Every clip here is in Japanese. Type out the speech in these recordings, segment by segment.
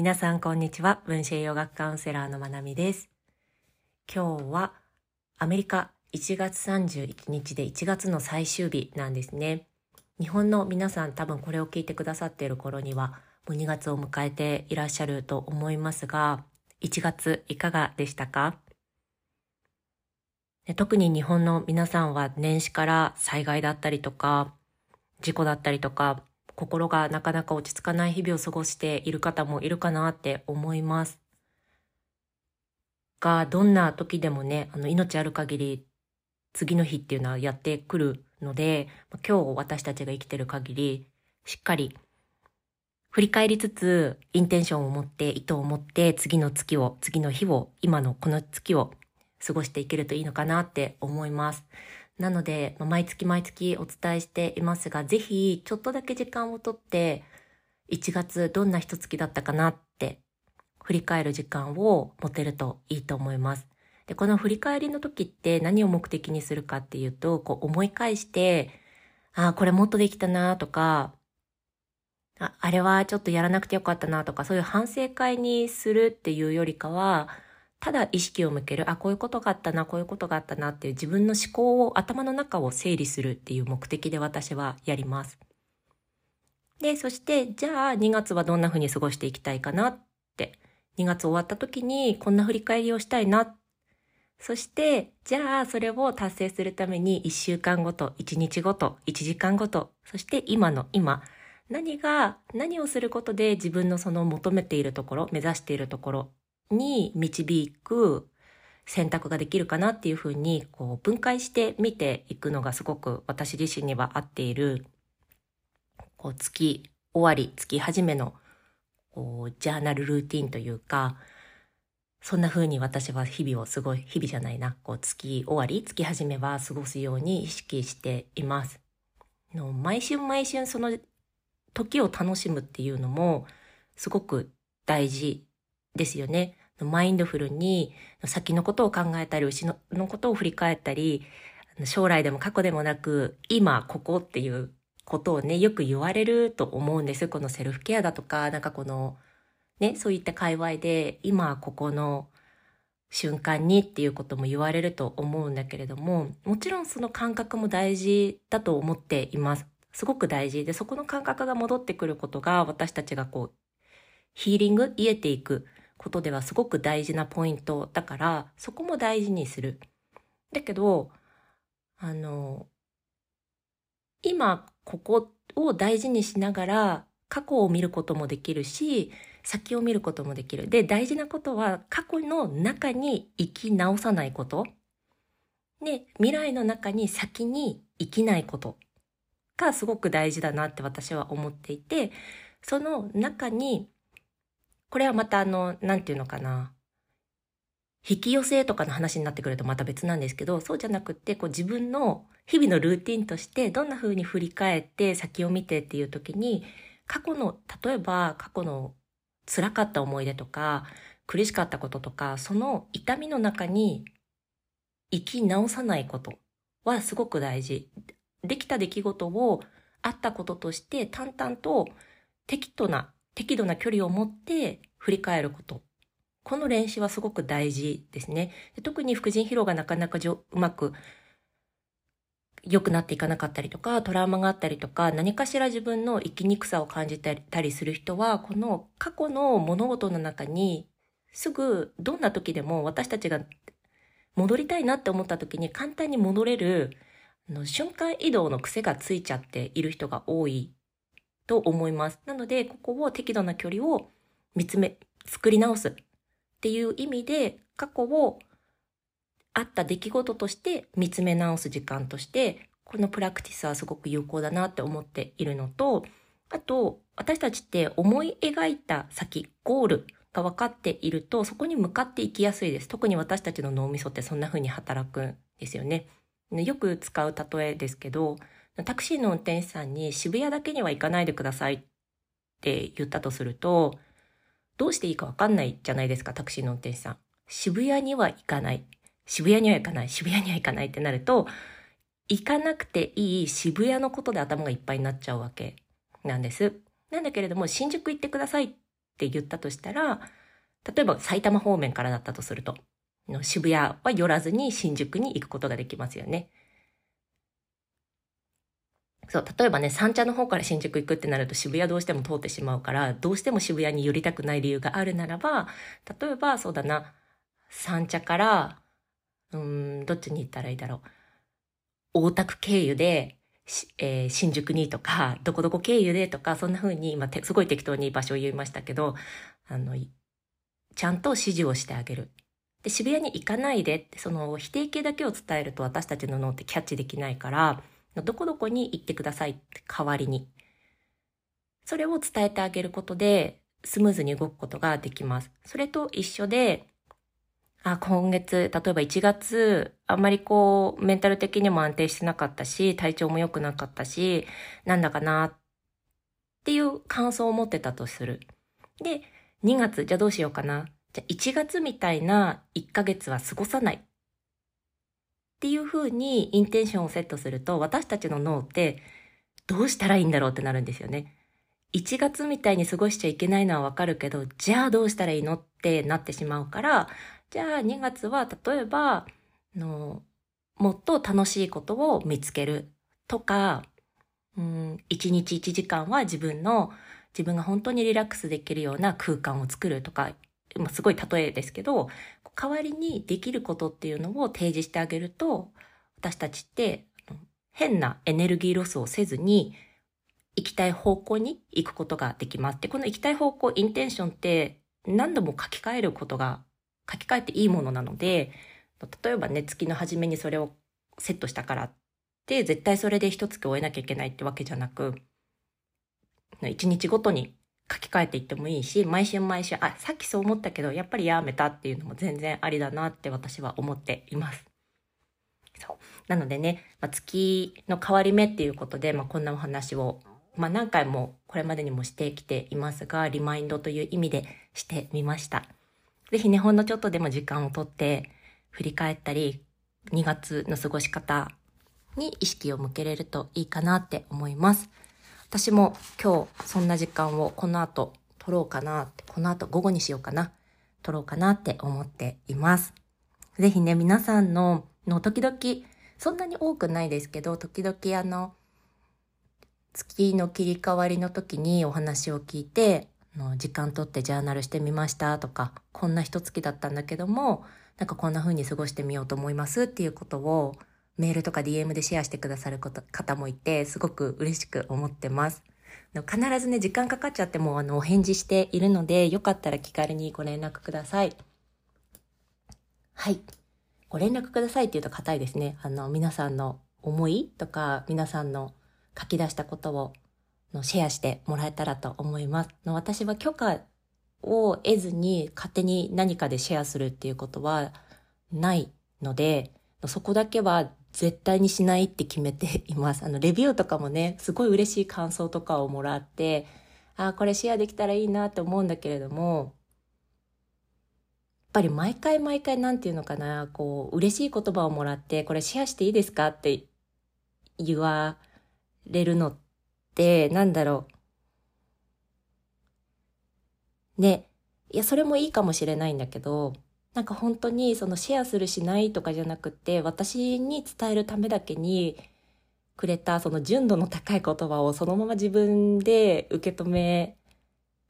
皆さんこんにちは。分子栄養学カウンセラーのまなみです。今日はアメリカ1月31日で1月の最終日なんですね。日本の皆さん多分これを聞いてくださっている頃にはもう2月を迎えていらっしゃると思いますが、1月いかがでしたか？特に日本の皆さんは年始から災害だったりとか、事故だったりとか、心がなかなか落ち着かない日々を過ごしている方もいるかなって思います。が、どんな時でもね、あの、命ある限り、次の日っていうのはやってくるので、今日私たちが生きてる限り、しっかり、振り返りつつ、インテンションを持って、意図を持って、次の月を、次の日を、今のこの月を過ごしていけるといいのかなって思います。なので、ま毎月毎月お伝えしていますが、ぜひちょっとだけ時間をとって、1月どんな一月だったかなって振り返る時間を持てるといいと思います。で、この振り返りの時って何を目的にするかっていうと、こう思い返して、ああ、これもっとできたなとか、あ、あれはちょっとやらなくてよかったなとか、そういう反省会にするっていうよりかは、ただ意識を向ける、あ、こういうことがあったな、こういうことがあったなっていう自分の思考を、頭の中を整理するっていう目的で私はやります。で、そして、じゃあ2月はどんな風に過ごしていきたいかなって、2月終わった時にこんな振り返りをしたいな。そして、じゃあそれを達成するために1週間ごと、1日ごと、1時間ごと、そして今の今、何が、何をすることで自分のその求めているところ、目指しているところに導く選択ができるかなっていうふうにこう分解して見ていくのがすごく私自身には合っているこう月終わり月始めのこうジャーナルルーティンというかそんな風に私は日々をすごい日々じゃないなこう月終わり月始めは過ごすように意識していますの毎春毎春その時を楽しむっていうのもすごく大事ですよね。マインドフルに先のことを考えたり、後ろのことを振り返ったり、将来でも過去でもなく、今、ここっていうことをね、よく言われると思うんです。このセルフケアだとか、なんかこの、ね、そういった界隈で、今、ここの瞬間にっていうことも言われると思うんだけれども、もちろんその感覚も大事だと思っています。すごく大事で、そこの感覚が戻ってくることが、私たちがこう、ヒーリング、癒えていくことではすごく大事なポイントだから、そこも大事にする。だけど、あの、今ここを大事にしながら過去を見ることもできるし、先を見ることもできる。で、大事なことは過去の中に生き直さないこと。で、未来の中に先に生きないことがすごく大事だなって私は思っていて、その中にこれはまたあの、なんていうのかな。引き寄せとかの話になってくるとまた別なんですけど、そうじゃなくて、こう自分の日々のルーティンとしてどんな風に振り返って先を見てっていう時に、過去の、例えば過去の辛かった思い出とか、苦しかったこととか、その痛みの中に生き直さないことはすごく大事。できた出来事をあったこととして淡々と適度な適度な距離を持って振り返ること。この練習はすごく大事ですね。特に副腎疲労がなかなかうまく良くなっていかなかったりとか、トラウマがあったりとか、何かしら自分の生きにくさを感じたりする人は、この過去の物事の中に、すぐどんな時でも私たちが戻りたいなって思った時に簡単に戻れるの瞬間移動の癖がついちゃっている人が多いと思います。なので、ここを適度な距離を見つめ、作り直すっていう意味で、過去をあった出来事として見つめ直す時間として、このプラクティスはすごく有効だなって思っているのと、あと、私たちって思い描いた先、ゴールが分かっていると、そこに向かっていきやすいです。特に私たちの脳みそってそんな風に働くんですよね。よく使う例えですけど、タクシーの運転手さんに渋谷だけには行かないでくださいって言ったとすると、どうしていいかわかんないじゃないですか、タクシーの運転手さん。渋谷には行かない。渋谷には行かない。渋谷には行かないってなると、行かなくていい渋谷のことで頭がいっぱいになっちゃうわけなんです。なんだけれども、新宿行ってくださいって言ったとしたら、例えば埼玉方面からだったとすると、渋谷は寄らずに新宿に行くことができますよね。そう、例えばね、三茶の方から新宿行くってなると渋谷どうしても通ってしまうから、どうしても渋谷に寄りたくない理由があるならば、例えばそうだな、三茶から、うん、どっちに行ったらいいだろう。大田区経由で、えー、新宿にとか、どこどこ経由でとか、そんな風に、今、すごい適当に場所を言いましたけど、あの、ちゃんと指示をしてあげる。で、渋谷に行かないでって、その否定形だけを伝えると私たちの脳ってキャッチできないから、どこどこに行ってくださいって代わりに。それを伝えてあげることで、スムーズに動くことができます。それと一緒で、あ、今月、例えば1月、あんまりこう、メンタル的にも安定してなかったし、体調も良くなかったし、なんだかなっていう感想を持ってたとする。で、2月、じゃあどうしようかな。じゃあ1月みたいな1ヶ月は過ごさない。っていう風にインテンションをセットすると、私たちの脳ってどうしたらいいんだろうってなるんですよね。1月みたいに過ごしちゃいけないのはわかるけど、じゃあどうしたらいいのってなってしまうから、じゃあ2月は例えば、のもっと楽しいことを見つけるとか、うん、1日1時間は自分の、自分が本当にリラックスできるような空間を作るとか、まあ、すごい例えですけど、代わりにできることっていうのを提示してあげると、私たちって変なエネルギーロスをせずに、行きたい方向に行くことができます。で、この行きたい方向、インテンションって何度も書き換えることが書き換えていいものなので、例えばね、月の初めにそれをセットしたからって、絶対それで一月終えなきゃいけないってわけじゃなく、一日ごとに書き換えていってもいいし、毎週毎週、あ、さっきそう思ったけど、やっぱりやめたっていうのも全然ありだなって私は思っています。そう。なのでね、まあ、月の変わり目っていうことで、まあ、こんなお話を、まあ、何回もこれまでにもしてきていますが、リマインドという意味でしてみました。ぜひね、ほんのちょっとでも時間をとって振り返ったり、2月の過ごし方に意識を向けれるといいかなって思います。私も今日そんな時間をこの後取ろうかな、この後午後にしようかな、取ろうかなって思っています。ぜひね、皆さんの、の時々、そんなに多くないですけど、時々あの、月の切り替わりの時にお話を聞いて、の時間取ってジャーナルしてみましたとか、こんな一月だったんだけども、なんかこんな風に過ごしてみようと思いますっていうことをメールとか DM でシェアしてくださること方もいて、すごく嬉しく思ってます。必ずね、時間かかっちゃってもあのお返事しているので、よかったら気軽にご連絡ください。はい。ご連絡くださいって言うと硬いですね。あの、皆さんの思いとか、皆さんの書き出したことをのシェアしてもらえたらと思います。の私は許可を得ずに勝手に何かでシェアするっていうことはないので、そこだけは絶対にしないって決めています。あの、レビューとかもね、すごい嬉しい感想とかをもらって、ああ、これシェアできたらいいなって思うんだけれども、やっぱり毎回毎回なんていうのかな、こう、嬉しい言葉をもらって、これシェアしていいですかって言われるのって、なんだろう。ね、いや、それもいいかもしれないんだけど、なんか本当にそのシェアするしないとかじゃなくて、私に伝えるためだけにくれたその純度の高い言葉をそのまま自分で受け止め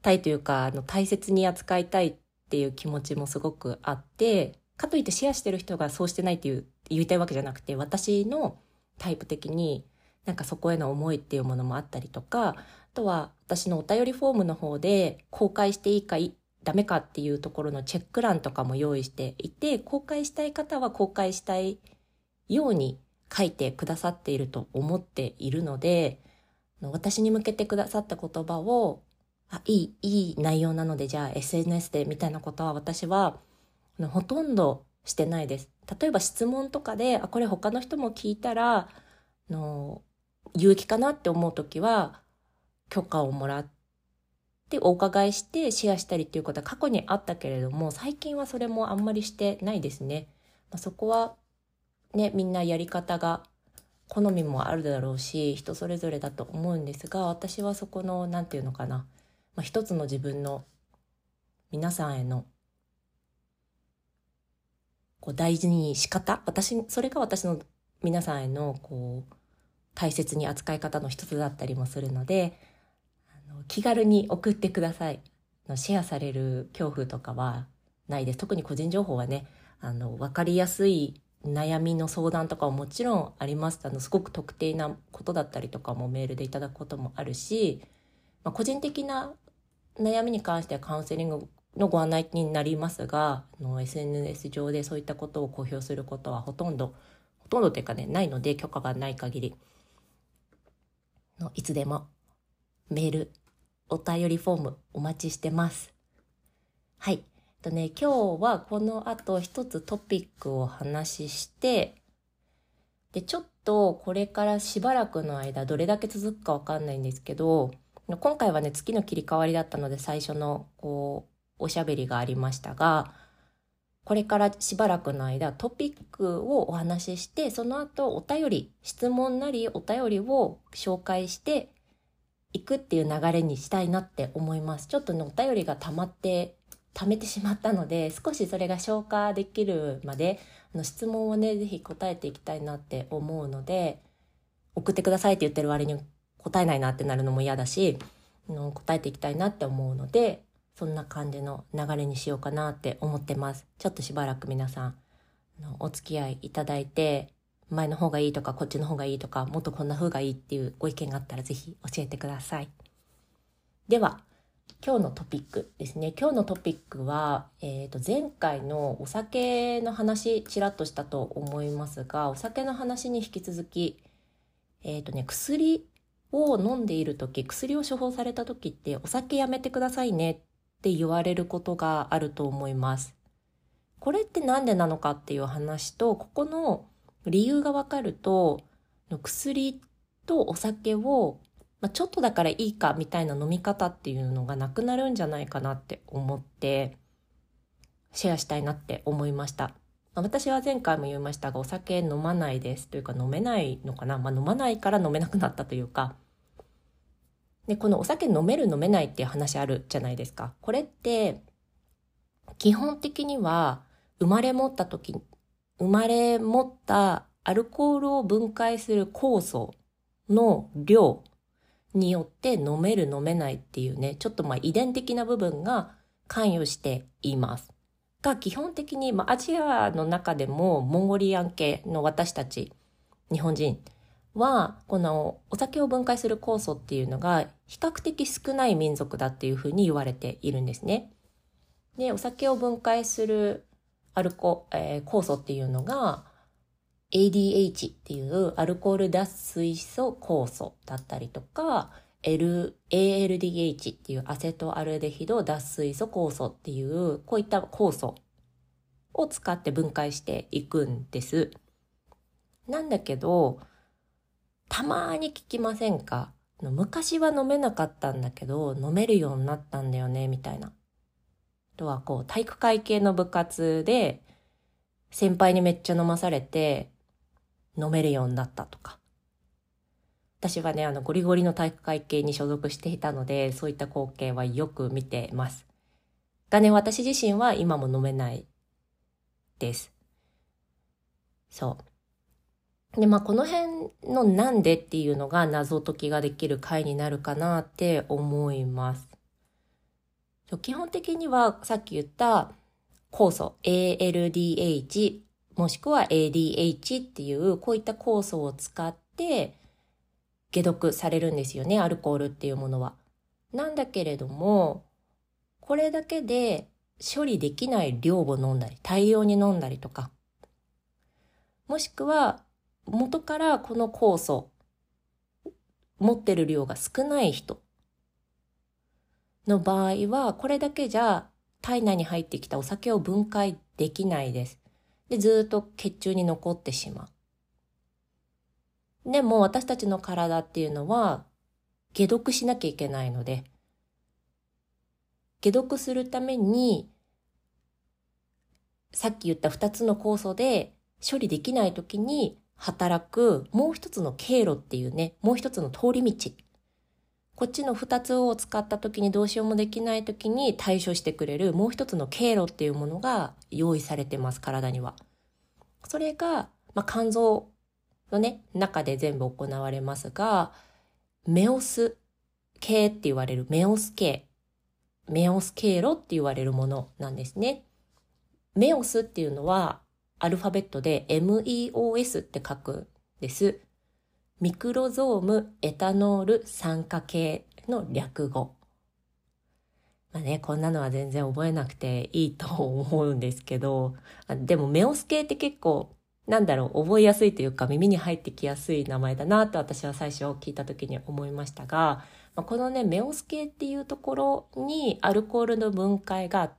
たいというか、あの大切に扱いたいっていう気持ちもすごくあって、かといってシェアしてる人がそうしてないっていう言いたいわけじゃなくて、私のタイプ的になんかそこへの思いっていうものもあったりとか、あとは私のお便りフォームの方で公開していいかいダメかっていうところのチェック欄とかも用意していて、公開したい方は公開したいように書いてくださっていると思っているので、私に向けてくださった言葉を、あ、いい、いい内容なので、じゃあ SNS でみたいなことは私はほとんどしてないです。例えば質問とかで、あ、これ他の人も聞いたら、の有益かなって思うときは、許可をもらって、でお伺いしてシェアしたりっていうことは過去にあったけれども最近はそれもあんまりしてないですね。まあ、そこはねみんなやり方が好みもあるだろうし人それぞれだと思うんですが私はそこの何て言うのかな、まあ、一つの自分の皆さんへのこう大事に仕方私それが私の皆さんへのこう大切に扱い方の一つだったりもするので気軽に送ってください。シェアされる恐怖とかはないです。特に個人情報はねあの分かりやすい悩みの相談とかはもちろんあります。あのすごく特定なことだったりとかもメールでいただくこともあるし、まあ、個人的な悩みに関してはカウンセリングのご案内になりますがあの SNS 上でそういったことを公表することはほとんどほとんどっていうかねないので許可がない限りのいつでもメールお便りフォームお待ちしてます。はい。とね、今日はこの後一つトピックを話しして、で、ちょっとこれからしばらくの間どれだけ続くかわかんないんですけど、今回はね、月の切り替わりだったので最初のこう、おしゃべりがありましたが、これからしばらくの間トピックをお話しして、その後お便り、質問なりお便りを紹介していくっていう流れにしたいなって思います。ちょっとね、お便りが溜まって貯めてしまったので少しそれが消化できるまであの質問をね是非答えていきたいなって思うので送ってくださいって言ってる割に答えないなってなるのも嫌だしの答えていきたいなって思うのでそんな感じの流れにしようかなって思ってますちょっとしばらく皆さんお付き合いいただいて前の方がいいとかこっちの方がいいとかもっとこんな風がいいっていうご意見があったら是非教えてください。では今日のトピックですね。今日のトピックは、えー、と前回のお酒の話ちらっとしたと思いますがお酒の話に引き続きえっ、ー、とね薬を飲んでいる時薬を処方された時ってお酒やめてくださいねって言われることがあると思います。これって何でなのかっていう話とここの理由がわかると薬とお酒をまあ、ちょっとだからいいかみたいな飲み方っていうのがなくなるんじゃないかなって思ってシェアしたいなって思いました。私は前回も言いましたがお酒飲まないですというか飲めないのかな、まあ、飲まないから飲めなくなったというかでこのお酒飲める飲めないっていう話あるじゃないですか。これって基本的には生まれ持った時生まれ持ったアルコールを分解する酵素の量によって飲める飲めないっていうね、ちょっとまあ遺伝的な部分が関与しています。が基本的に、まあ、アジアの中でもモンゴリアン系の私たち日本人はこのお酒を分解する酵素っていうのが比較的少ない民族だっていうふうに言われているんですね。でお酒を分解するアルコ、えー、酵素っていうのが ADH っていうアルコール脱水素酵素だったりとか、L、ALDH っていうアセトアルデヒド脱水素酵素っていうこういった酵素を使って分解していくんです。なんだけど、たまに聞きませんか？昔は飲めなかったんだけど、飲めるようになったんだよね、みたいな。とはこう、体育会系の部活で、先輩にめっちゃ飲まされて、飲めるようになったとか。私はね、あの、ゴリゴリの体育会系に所属していたので、そういった光景はよく見てます。がね、私自身は今も飲めないです。そう。で、まあ、この辺のなんでっていうのが謎解きができる回になるかなって思います。基本的にはさっき言った酵素 ALDH もしくは ADH っていうこういった酵素を使って解毒されるんですよね、アルコールっていうものは。なんだけれども、これだけで処理できない量を飲んだり、大量に飲んだりとか、もしくは元からこの酵素、持ってる量が少ない人の場合は、これだけじゃ体内に入ってきたお酒を分解できないです。で、ずっと血中に残ってしまう。でも私たちの体っていうのは解毒しなきゃいけないので、解毒するために、さっき言った二つの酵素で処理できない時に働くもう一つの経路っていうね、もう一つの通り道。こっちの2つを使った時にどうしようもできない時に対処してくれるもう一つの経路っていうものが用意されてます、体には。それが、まあ、肝臓のね、中で全部行われますが、メオス系って言われるメオス系、メオス経路って言われるものなんですね。メオスっていうのはアルファベットで MEOS って書くんです。ミクロゾームエタノール酸化系の略語。まあね、こんなのは全然覚えなくていいと思うんですけど、でもメオス系って結構、なんだろう、覚えやすいというか耳に入ってきやすい名前だなと私は最初聞いた時に思いましたが、まこのね、メオス系っていうところにアルコールの分解が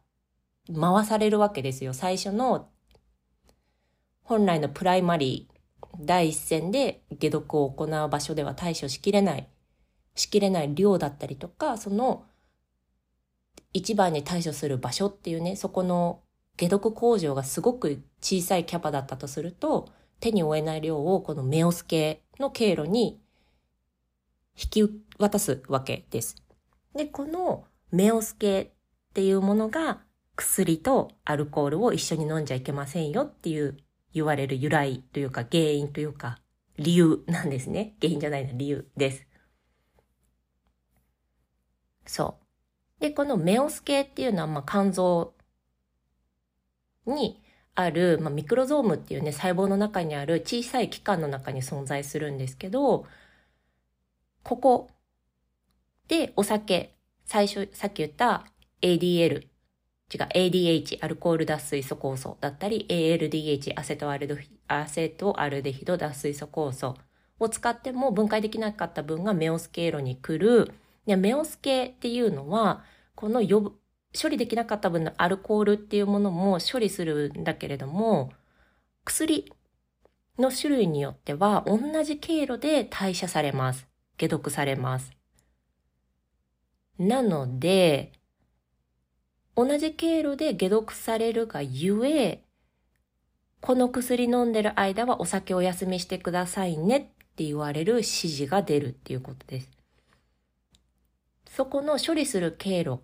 回されるわけですよ。最初の本来のプライマリー、第一線で解毒を行う場所では対処しきれない、しきれない量だったりとか、その一番に対処する場所っていうね、そこの解毒工場がすごく小さいキャパだったとすると、手に負えない量をこのメオス系の経路に引き渡すわけです。で、このメオス系っていうものが薬とアルコールを一緒に飲んじゃいけませんよっていう言われる由来というか原因というか理由なんですね。原因じゃないな、理由です。そう。で、このメオス系っていうのは、まあ、肝臓にある、まあ、ミクロゾームっていうね、細胞の中にある小さい器官の中に存在するんですけど、ここでお酒、最初、さっき言った ADL、違う、ADH、アルコール脱水素酵素だったり、ALDH、アセトアルドアセトアルデヒド脱水素酵素を使っても分解できなかった分がメオス経路に来る。でメオス系っていうのは、この処理できなかった分のアルコールっていうものも処理するんだけれども、薬の種類によっては同じ経路で代謝されます。解毒されます。なので、同じ経路で解毒されるがゆえ、この薬飲んでる間はお酒お休みしてくださいねって言われる指示が出るっていうことです。そこの処理する経路っ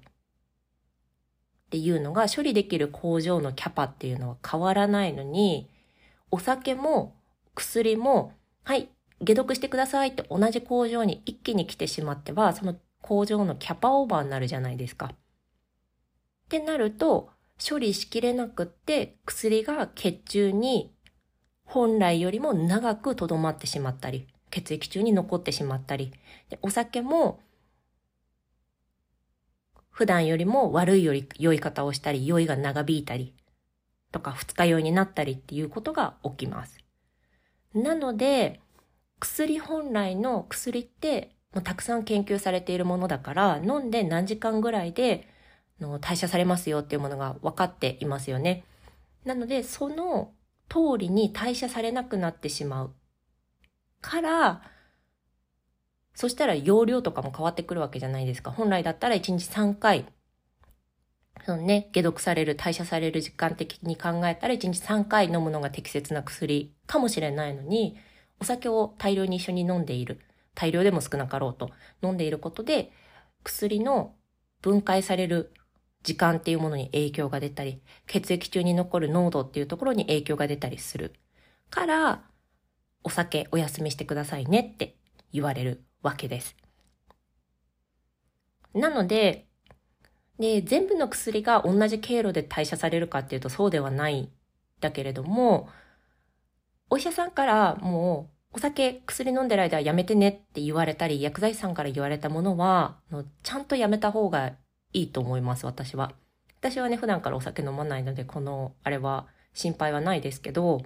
ていうのが処理できる工場のキャパっていうのは変わらないのに、お酒も薬も、はい、解毒してくださいって同じ工場に一気に来てしまっては、その工場のキャパオーバーになるじゃないですか。ってなると、処理しきれなくって薬が血中に本来よりも長く留まってしまったり、血液中に残ってしまったり、お酒も普段よりも悪いより酔い方をしたり、酔いが長引いたり、とか二日酔いになったりっていうことが起きます。なので、薬本来の薬ってもうたくさん研究されているものだから飲んで何時間ぐらいでの代謝されますよっていうものが分かっていますよね。なのでその通りに代謝されなくなってしまうからそしたら容量とかも変わってくるわけじゃないですか。本来だったら1日3回そのね、解毒される、代謝される時間的に考えたら1日3回飲むのが適切な薬かもしれないのに、お酒を大量に一緒に飲んでいる。大量でも少なかろうと飲んでいることで、薬の分解される時間っていうものに影響が出たり、血液中に残る濃度っていうところに影響が出たりする。から、お酒お休みしてくださいねって言われるわけです。なので、で、全部の薬が同じ経路で代謝されるかっていうとそうではないだけれども、お医者さんからもう、お酒、薬飲んでる間はやめてねって言われたり、薬剤師さんから言われたものは、ちゃんとやめた方がいいと思います、私は。私はね、普段からお酒飲まないので、この、あれは心配はないですけど、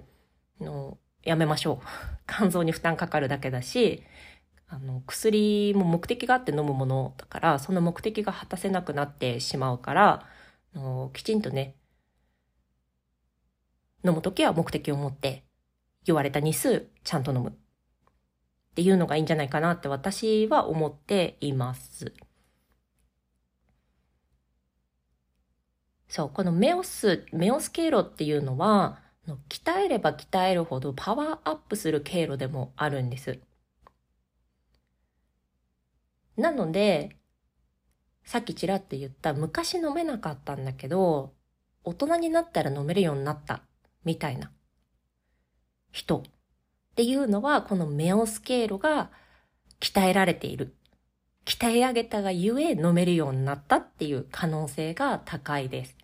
のやめましょう。肝臓に負担かかるだけだし、あの、薬も目的があって飲むものだから、その目的が果たせなくなってしまうから、のきちんとね、飲むときは目的を持って言われた日数ちゃんと飲むっていうのがいいんじゃないかなって私は思っています。そう、このメオス、メオス経路っていうのは、鍛えれば鍛えるほどパワーアップする経路でもあるんです。なので、さっきちらって言った昔飲めなかったんだけど、大人になったら飲めるようになったみたいな人っていうのは、このメオスケーロが鍛えられている。鍛え上げたがゆえ飲めるようになったっていう可能性が高いです。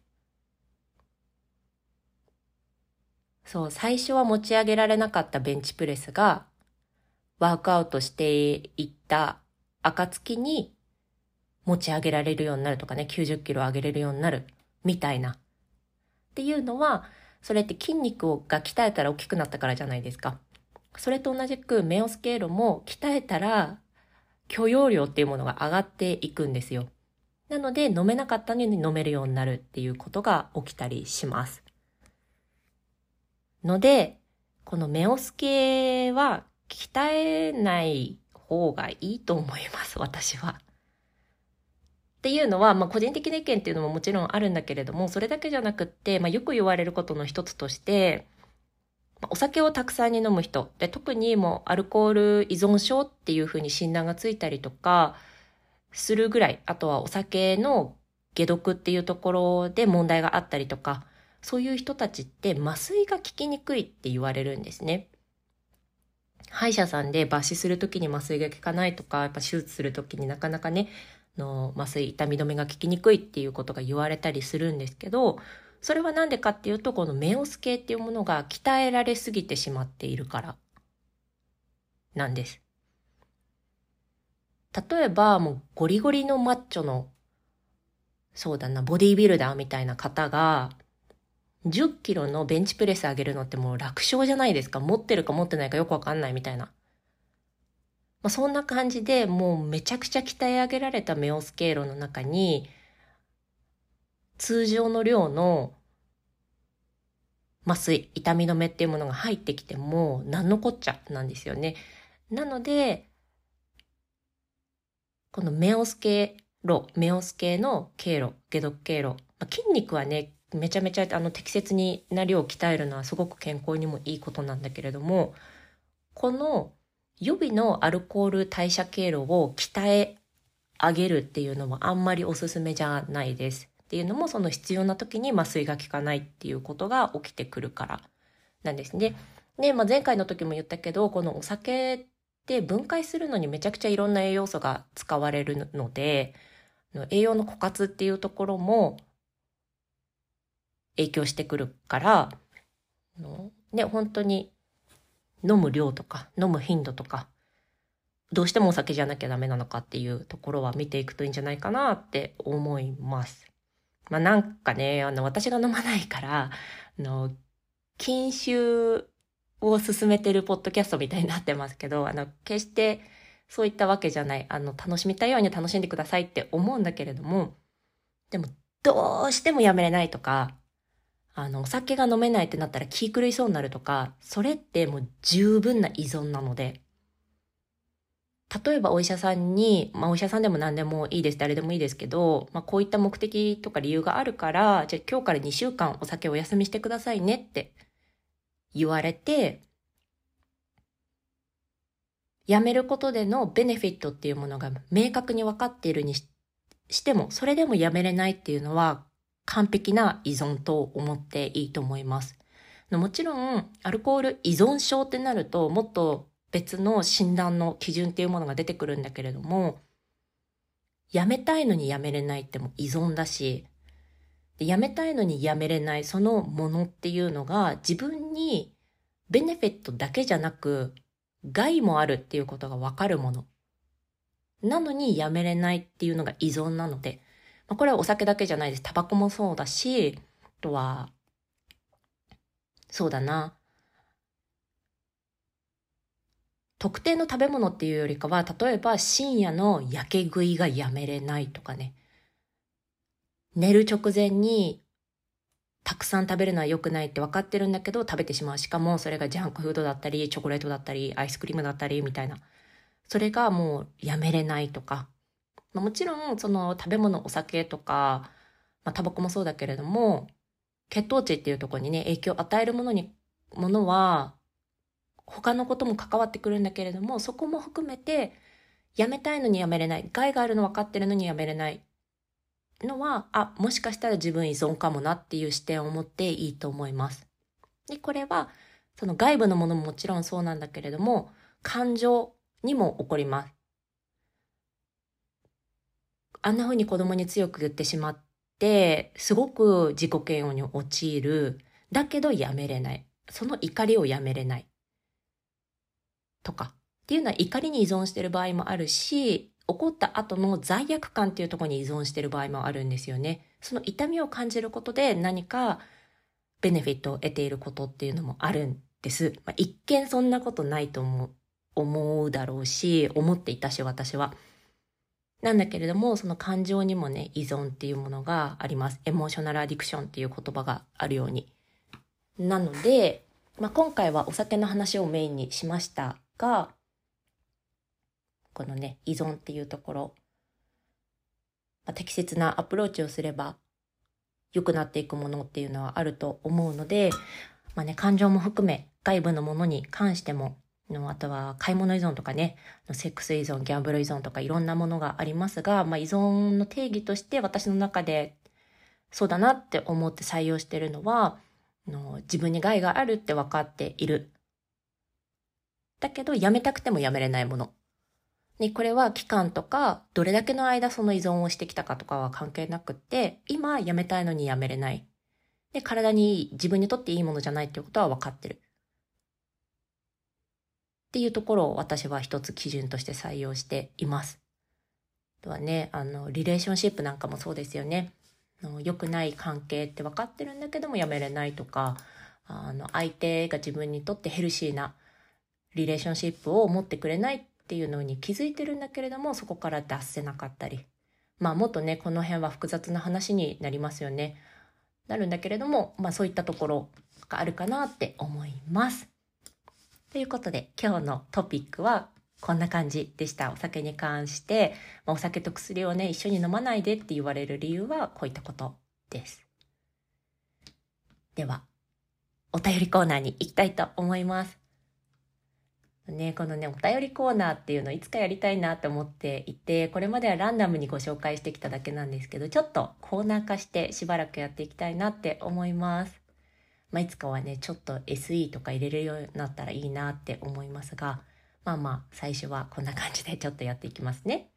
そう、最初は持ち上げられなかったベンチプレスが、ワークアウトしていった暁に持ち上げられるようになるとかね、90キロ上げれるようになるみたいな。っていうのは、それって筋肉が鍛えたら大きくなったからじゃないですか。それと同じくメオスケーロも鍛えたら許容量っていうものが上がっていくんですよ。なので飲めなかったのに飲めるようになるっていうことが起きたりします。ので、このメオス系は鍛えない方がいいと思います、私は。っていうのは、まあ、個人的な意見っていうのももちろんあるんだけれども、それだけじゃなくって、まあ、よく言われることの一つとして、お酒をたくさんに飲む人で特にもうアルコール依存症っていうふうに診断がついたりとかするぐらいあとはお酒の解毒っていうところで問題があったりとかそういう人たちって麻酔が効きにくいって言われるんですね。歯医者さんで抜歯するときに麻酔が効かないとか、やっぱ手術するときになかなかね、の麻酔、痛み止めが効きにくいっていうことが言われたりするんですけど、それは何でかっていうと、このメオス系っていうものが鍛えられすぎてしまっているからなんです。例えば、もうゴリゴリのマッチョの、そうだな、ボディービルダーみたいな方が、10キロのベンチプレス上げるのってもう楽勝じゃないですか。持ってるか持ってないかよくわかんないみたいな。まあ、そんな感じでもうめちゃくちゃ鍛え上げられたメオスケーロの中に、通常の量の麻酔、痛み止めっていうものが入ってきても何のこっちゃなんですよね。なので、このメオス系路、メオス系の経路、解毒経路、まあ、筋肉はね、めちゃめちゃあの適切にな量を鍛えるのはすごく健康にもいいことなんだけれども、この予備のアルコール代謝経路を鍛え上げるっていうのはあんまりおすすめじゃないです。っていうのもその必要な時に麻酔が効かないっていうことが起きてくるからなんですね。で、まあ、前回の時も言ったけどこのお酒って分解するのにめちゃくちゃいろんな栄養素が使われるので栄養の枯渇っていうところも影響してくるからね本当に飲む量とか飲む頻度とかどうしてもお酒じゃなきゃダメなのかっていうところは見ていくといいんじゃないかなって思います。まあなんかね、あの、私が飲まないから、あの、禁酒を進めてるポッドキャストみたいになってますけど、あの、決してそういったわけじゃない、あの、楽しみたいように楽しんでくださいって思うんだけれども、でも、どうしてもやめれないとか、あの、お酒が飲めないってなったら気狂いそうになるとか、それってもう十分な依存なので、例えばお医者さんに、まあお医者さんでも何でもいいです、誰でもいいですけど、まあこういった目的とか理由があるから、じゃあ今日から2週間お酒お休みしてくださいねって言われて、やめることでのベネフィットっていうものが明確に分かっているにしても、それでもやめれないっていうのは完璧な依存と思っていいと思います。もちろん、アルコール依存症ってなると、もっと別の診断の基準っていうものが出てくるんだけれども、やめたいのにやめれないっても依存だし、やめたいのにやめれないそのものっていうのが自分にベネフィットだけじゃなく害もあるっていうことがわかるもの。なのにやめれないっていうのが依存なので、まあ、これはお酒だけじゃないです。タバコもそうだし、あとは、そうだな。特定の食べ物っていうよりかは、例えば深夜の焼け食いがやめれないとかね。寝る直前にたくさん食べるのは良くないって分かってるんだけど食べてしまう。しかもそれがジャンクフードだったり、チョコレートだったり、アイスクリームだったりみたいな。それがもうやめれないとか。まあ、もちろんその食べ物、お酒とか、まあ、タバコもそうだけれども、血糖値っていうところにね、影響を与えるものに、ものは他のことも関わってくるんだけれども、そこも含めて、やめたいのにやめれない。害があるの分かってるのにやめれない。のは、あ、もしかしたら自分依存かもなっていう視点を持っていいと思います。で、これは、その外部のものももちろんそうなんだけれども、感情にも起こります。あんな風に子供に強く言ってしまって、すごく自己嫌悪に陥る。だけどやめれない。その怒りをやめれない。とか。っていうのは怒りに依存してる場合もあるし、起こった後の罪悪感っていうところに依存してる場合もあるんですよね。その痛みを感じることで何かベネフィットを得ていることっていうのもあるんです。まあ、一見そんなことないと思う、思うだろうし、思っていたし私は。なんだけれども、その感情にもね、依存っていうものがあります。エモーショナルアディクションっていう言葉があるように。なので、まあ、今回はお酒の話をメインにしましたが、このね、依存っていうところ、まあ、適切なアプローチをすれば良くなっていくものっていうのはあると思うので、まあね、感情も含め外部のものに関してもあとは買い物依存とかね、セックス依存、ギャンブル依存とかいろんなものがありますが、まあ、依存の定義として私の中でそうだなって思って採用してるのは、の自分に害があるって分かっている。だけどやめたくてもやめれないもの。ね、これは期間とか、どれだけの間その依存をしてきたかとかは関係なくって、今やめたいのにやめれない。で、体にいい自分にとっていいものじゃないっていうことは分かってる。っていうところを私は一つ基準として採用しています。あとはね、あの、リレーションシップなんかもそうですよね。良くない関係って分かってるんだけどもやめれないとか、あの、相手が自分にとってヘルシーなリレーションシップを持ってくれないっていうのに気づいてるんだけれども、そこから脱せなかったり。まあもっとね、この辺は複雑な話になりますよね。なるんだけれども、まあそういったところがあるかなって思います。ということで今日のトピックはこんな感じでした。お酒に関して、まあ、お酒と薬をね、一緒に飲まないでって言われる理由はこういったことです。では、お便りコーナーに行きたいと思います。ね、このね、お便りコーナーっていうのをいつかやりたいなって思っていて、これまではランダムにご紹介してきただけなんですけど、ちょっとコーナー化してしばらくやっていきたいなって思います。まあ、いつかはね、ちょっと SE とか入れるようになったらいいなって思いますが、まあまあ、最初はこんな感じで ちょっとやっていきますね。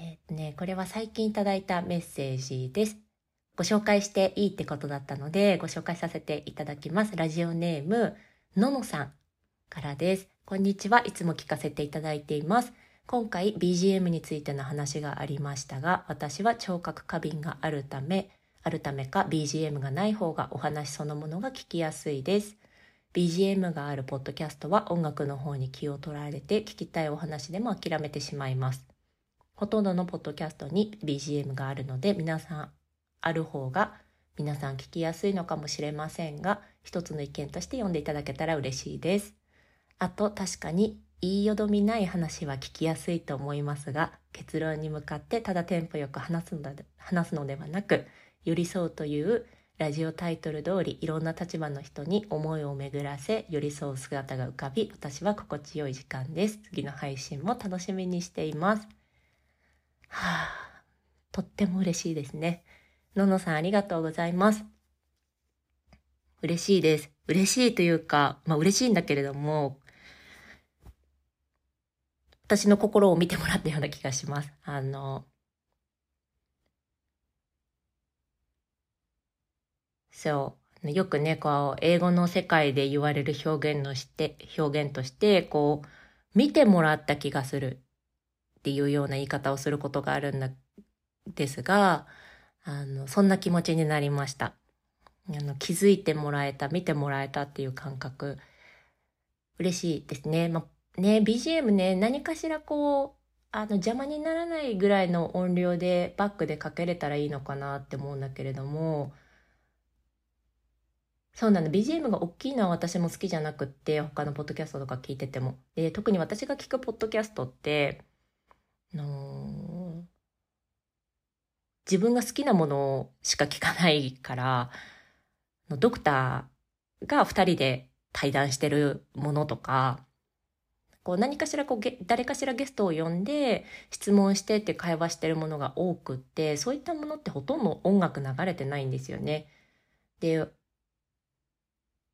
えー、ね、これは最近いただいたメッセージです。ご紹介していいってことだったので、ご紹介させていただきます。ラジオネーム、ののさんからです。こんにちは。いつも聞かせていただいています。今回 BGM についての話がありましたが、私は聴覚過敏があるため、あるためか BGM がない方がお話そのものが聞きやすいです。BGM があるポッドキャストは音楽の方に気を取られて聞きたいお話でも諦めてしまいます。ほとんどのポッドキャストに BGM があるので皆さんある方が皆さん聞きやすいのかもしれませんが一つの意見として読んでいただけたら嬉しいです。あと確かに言いよどみない話は聞きやすいと思いますが結論に向かってただテンポよく話すので話すのではなく寄り添うというラジオタイトル通りいろんな立場の人に思いを巡らせ寄り添う姿が浮かび私は心地よい時間です。次の配信も楽しみにしています。はあとっても嬉しいです。ねののさんありがとうございます。嬉しいです。嬉しいというかまあ嬉しいんだけれども私の心を見てもらったような気がします。あのそう。よくね、こう、英語の世界で言われる表現のして、表現として、こう、見てもらった気がするっていうような言い方をすることがあるんだ、ですが、あの、そんな気持ちになりました。あの、気づいてもらえた、見てもらえたっていう感覚、嬉しいですね。まね、BGM ね、何かしらこう、あの、邪魔にならないぐらいの音量でバックでかけれたらいいのかなって思うんだけれども、そうなの。BGM が大きいのは私も好きじゃなくって、他のポッドキャストとか聞いてても。で、特に私が聞くポッドキャストって、の自分が好きなものしか聞かないから、ドクターが二人で対談してるものとか、こう何かしらこう誰かしらゲストを呼んで質問してって会話してるものが多くってそういったものってほとんど音楽流れてないんですよね。で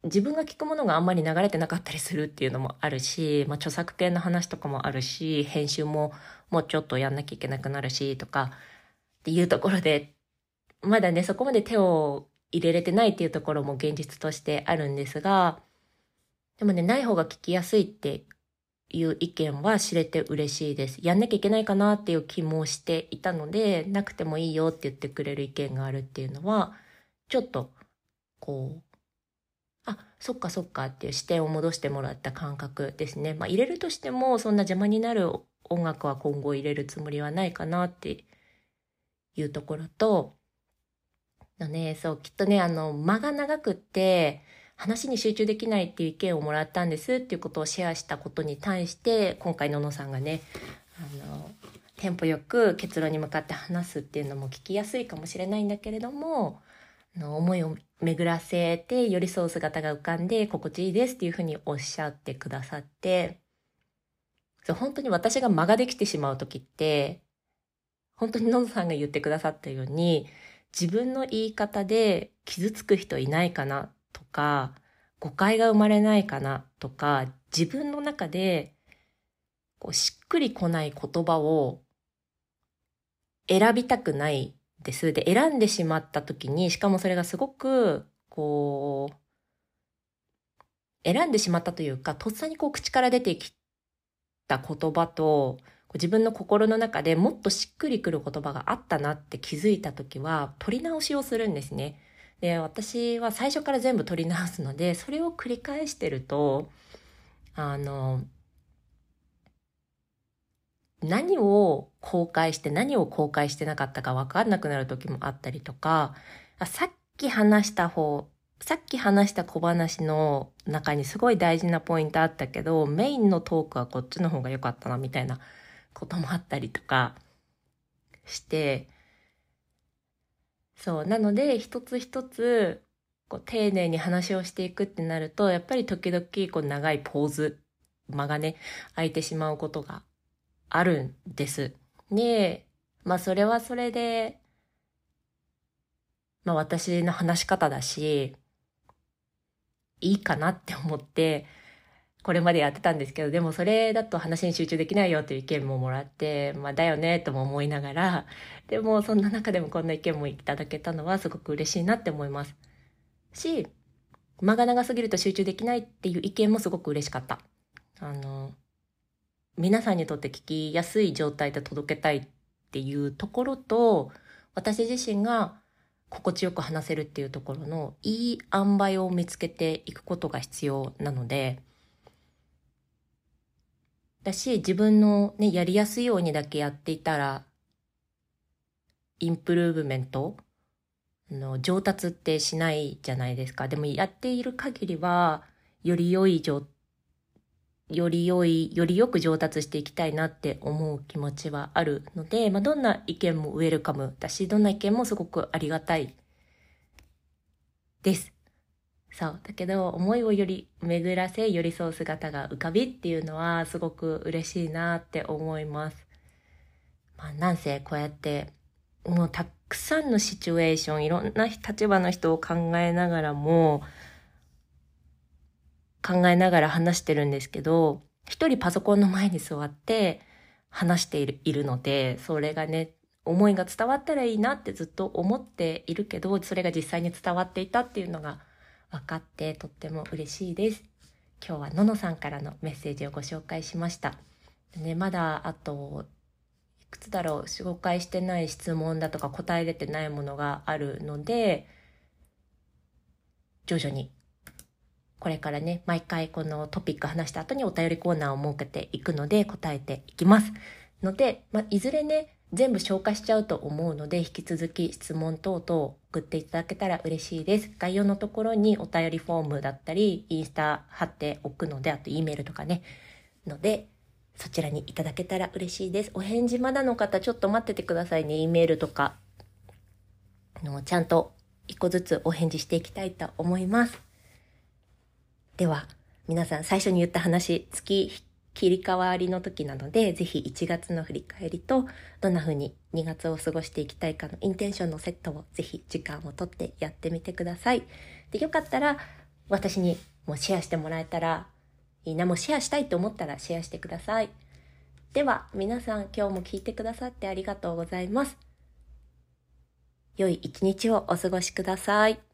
自分が聞くものがあんまり流れてなかったりするっていうのもあるし、まあ、著作権の話とかもあるし編集ももうちょっとやんなきゃいけなくなるしとかっていうところでまだねそこまで手を入れれてないっていうところも現実としてあるんですがでもねない方が聞きやすいっていう意見は知れて嬉しいです。やんなきゃいけないかなっていう気もしていたので、なくてもいいよって言ってくれる意見があるっていうのは、ちょっと、こう、そっかそっかっていう視点を戻してもらった感覚ですね。まあ入れるとしても、そんな邪魔になる音楽は今後入れるつもりはないかなっていうところと、のね、そう、きっとね、あの、間が長くって、話に集中できないっていう意見をもらったんですっていうことをシェアしたことに対して今回ののさんがねあのテンポよく結論に向かって話すっていうのも聞きやすいかもしれないんだけれどもの思いを巡らせて寄り添う姿が浮かんで心地いいですっていうふうにおっしゃってくださってそう本当に私が間ができてしまう時って本当にののさんが言ってくださったように自分の言い方で傷つく人いないかなとか、誤解が生まれないかなとか、自分の中でこうしっくりこない言葉を選びたくないです。で、選んでしまった時に、しかもそれがすごく、こう、選んでしまったというか、とっさにこう口から出てきた言葉と、自分の心の中でもっとしっくりくる言葉があったなって気づいた時は、取り直しをするんですね。で、私は最初から全部取り直すので、それを繰り返してると、あの、何を公開して何を公開してなかったか分かんなくなる時もあったりとか、さっき話した方、さっき話した小話の中にすごい大事なポイントあったけど、メインのトークはこっちの方が良かったなみたいなこともあったりとかして、そう。なので、一つ一つ、こう、丁寧に話をしていくってなると、やっぱり時々、こう、長いポーズ、間がね、空いてしまうことがあるんです。で、まあ、それはそれで、まあ、私の話し方だし、いいかなって思って、これまでやってたんですけど、でもそれだと話に集中できないよっていう意見ももらって、まあだよねとも思いながら、でもそんな中でもこんな意見もいただけたのはすごく嬉しいなって思います。し、間が長すぎると集中できないっていう意見もすごく嬉しかった。あの、皆さんにとって聞きやすい状態で届けたいっていうところと、私自身が心地よく話せるっていうところのいい塩梅を見つけていくことが必要なので、だし、自分のね、やりやすいようにだけやっていたら、インプルーブメントの上達ってしないじゃないですか。でもやっている限りは、より良い上、より良い、よりよく上達していきたいなって思う気持ちはあるので、まあ、どんな意見もウェルカムだし、どんな意見もすごくありがたいです。そう。だけど、思いをより巡らせ、寄り添う姿が浮かびっていうのは、すごく嬉しいなって思います。まあ、なんせ、こうやって、もうたくさんのシチュエーション、いろんな立場の人を考えながらも、考えながら話してるんですけど、一人パソコンの前に座って話しているいるので、それがね、思いが伝わったらいいなってずっと思っているけど、それが実際に伝わっていたっていうのが分かってとっても嬉しいです。今日はののさんからのメッセージをご紹介しました。ね、まだあと、いくつだろう、紹介してない質問だとか答え出てないものがあるので、徐々にこれからね、毎回このトピック話した後にお便りコーナーを設けていくので答えていきます。ので、まあ、いずれね、全部消化しちゃうと思うので、引き続き質問等々送っていただけたら嬉しいです。概要のところにお便りフォームだったり、インスタ貼っておくので、あと E メールとかね。ので、そちらにいただけたら嬉しいです。お返事まだの方、ちょっと待っててくださいね。E メールとか。のちゃんと一個ずつお返事していきたいと思います。では、皆さん最初に言った話、月切り替わりの時なので、ぜひ1月の振り返りと、どんな風に2月を過ごしていきたいかのインテンションのセットをぜひ時間をとってやってみてください。で、よかったら私にもシェアしてもらえたらいいな。もうシェアしたいと思ったらシェアしてください。では、皆さん今日も聞いてくださってありがとうございます。良い一日をお過ごしください。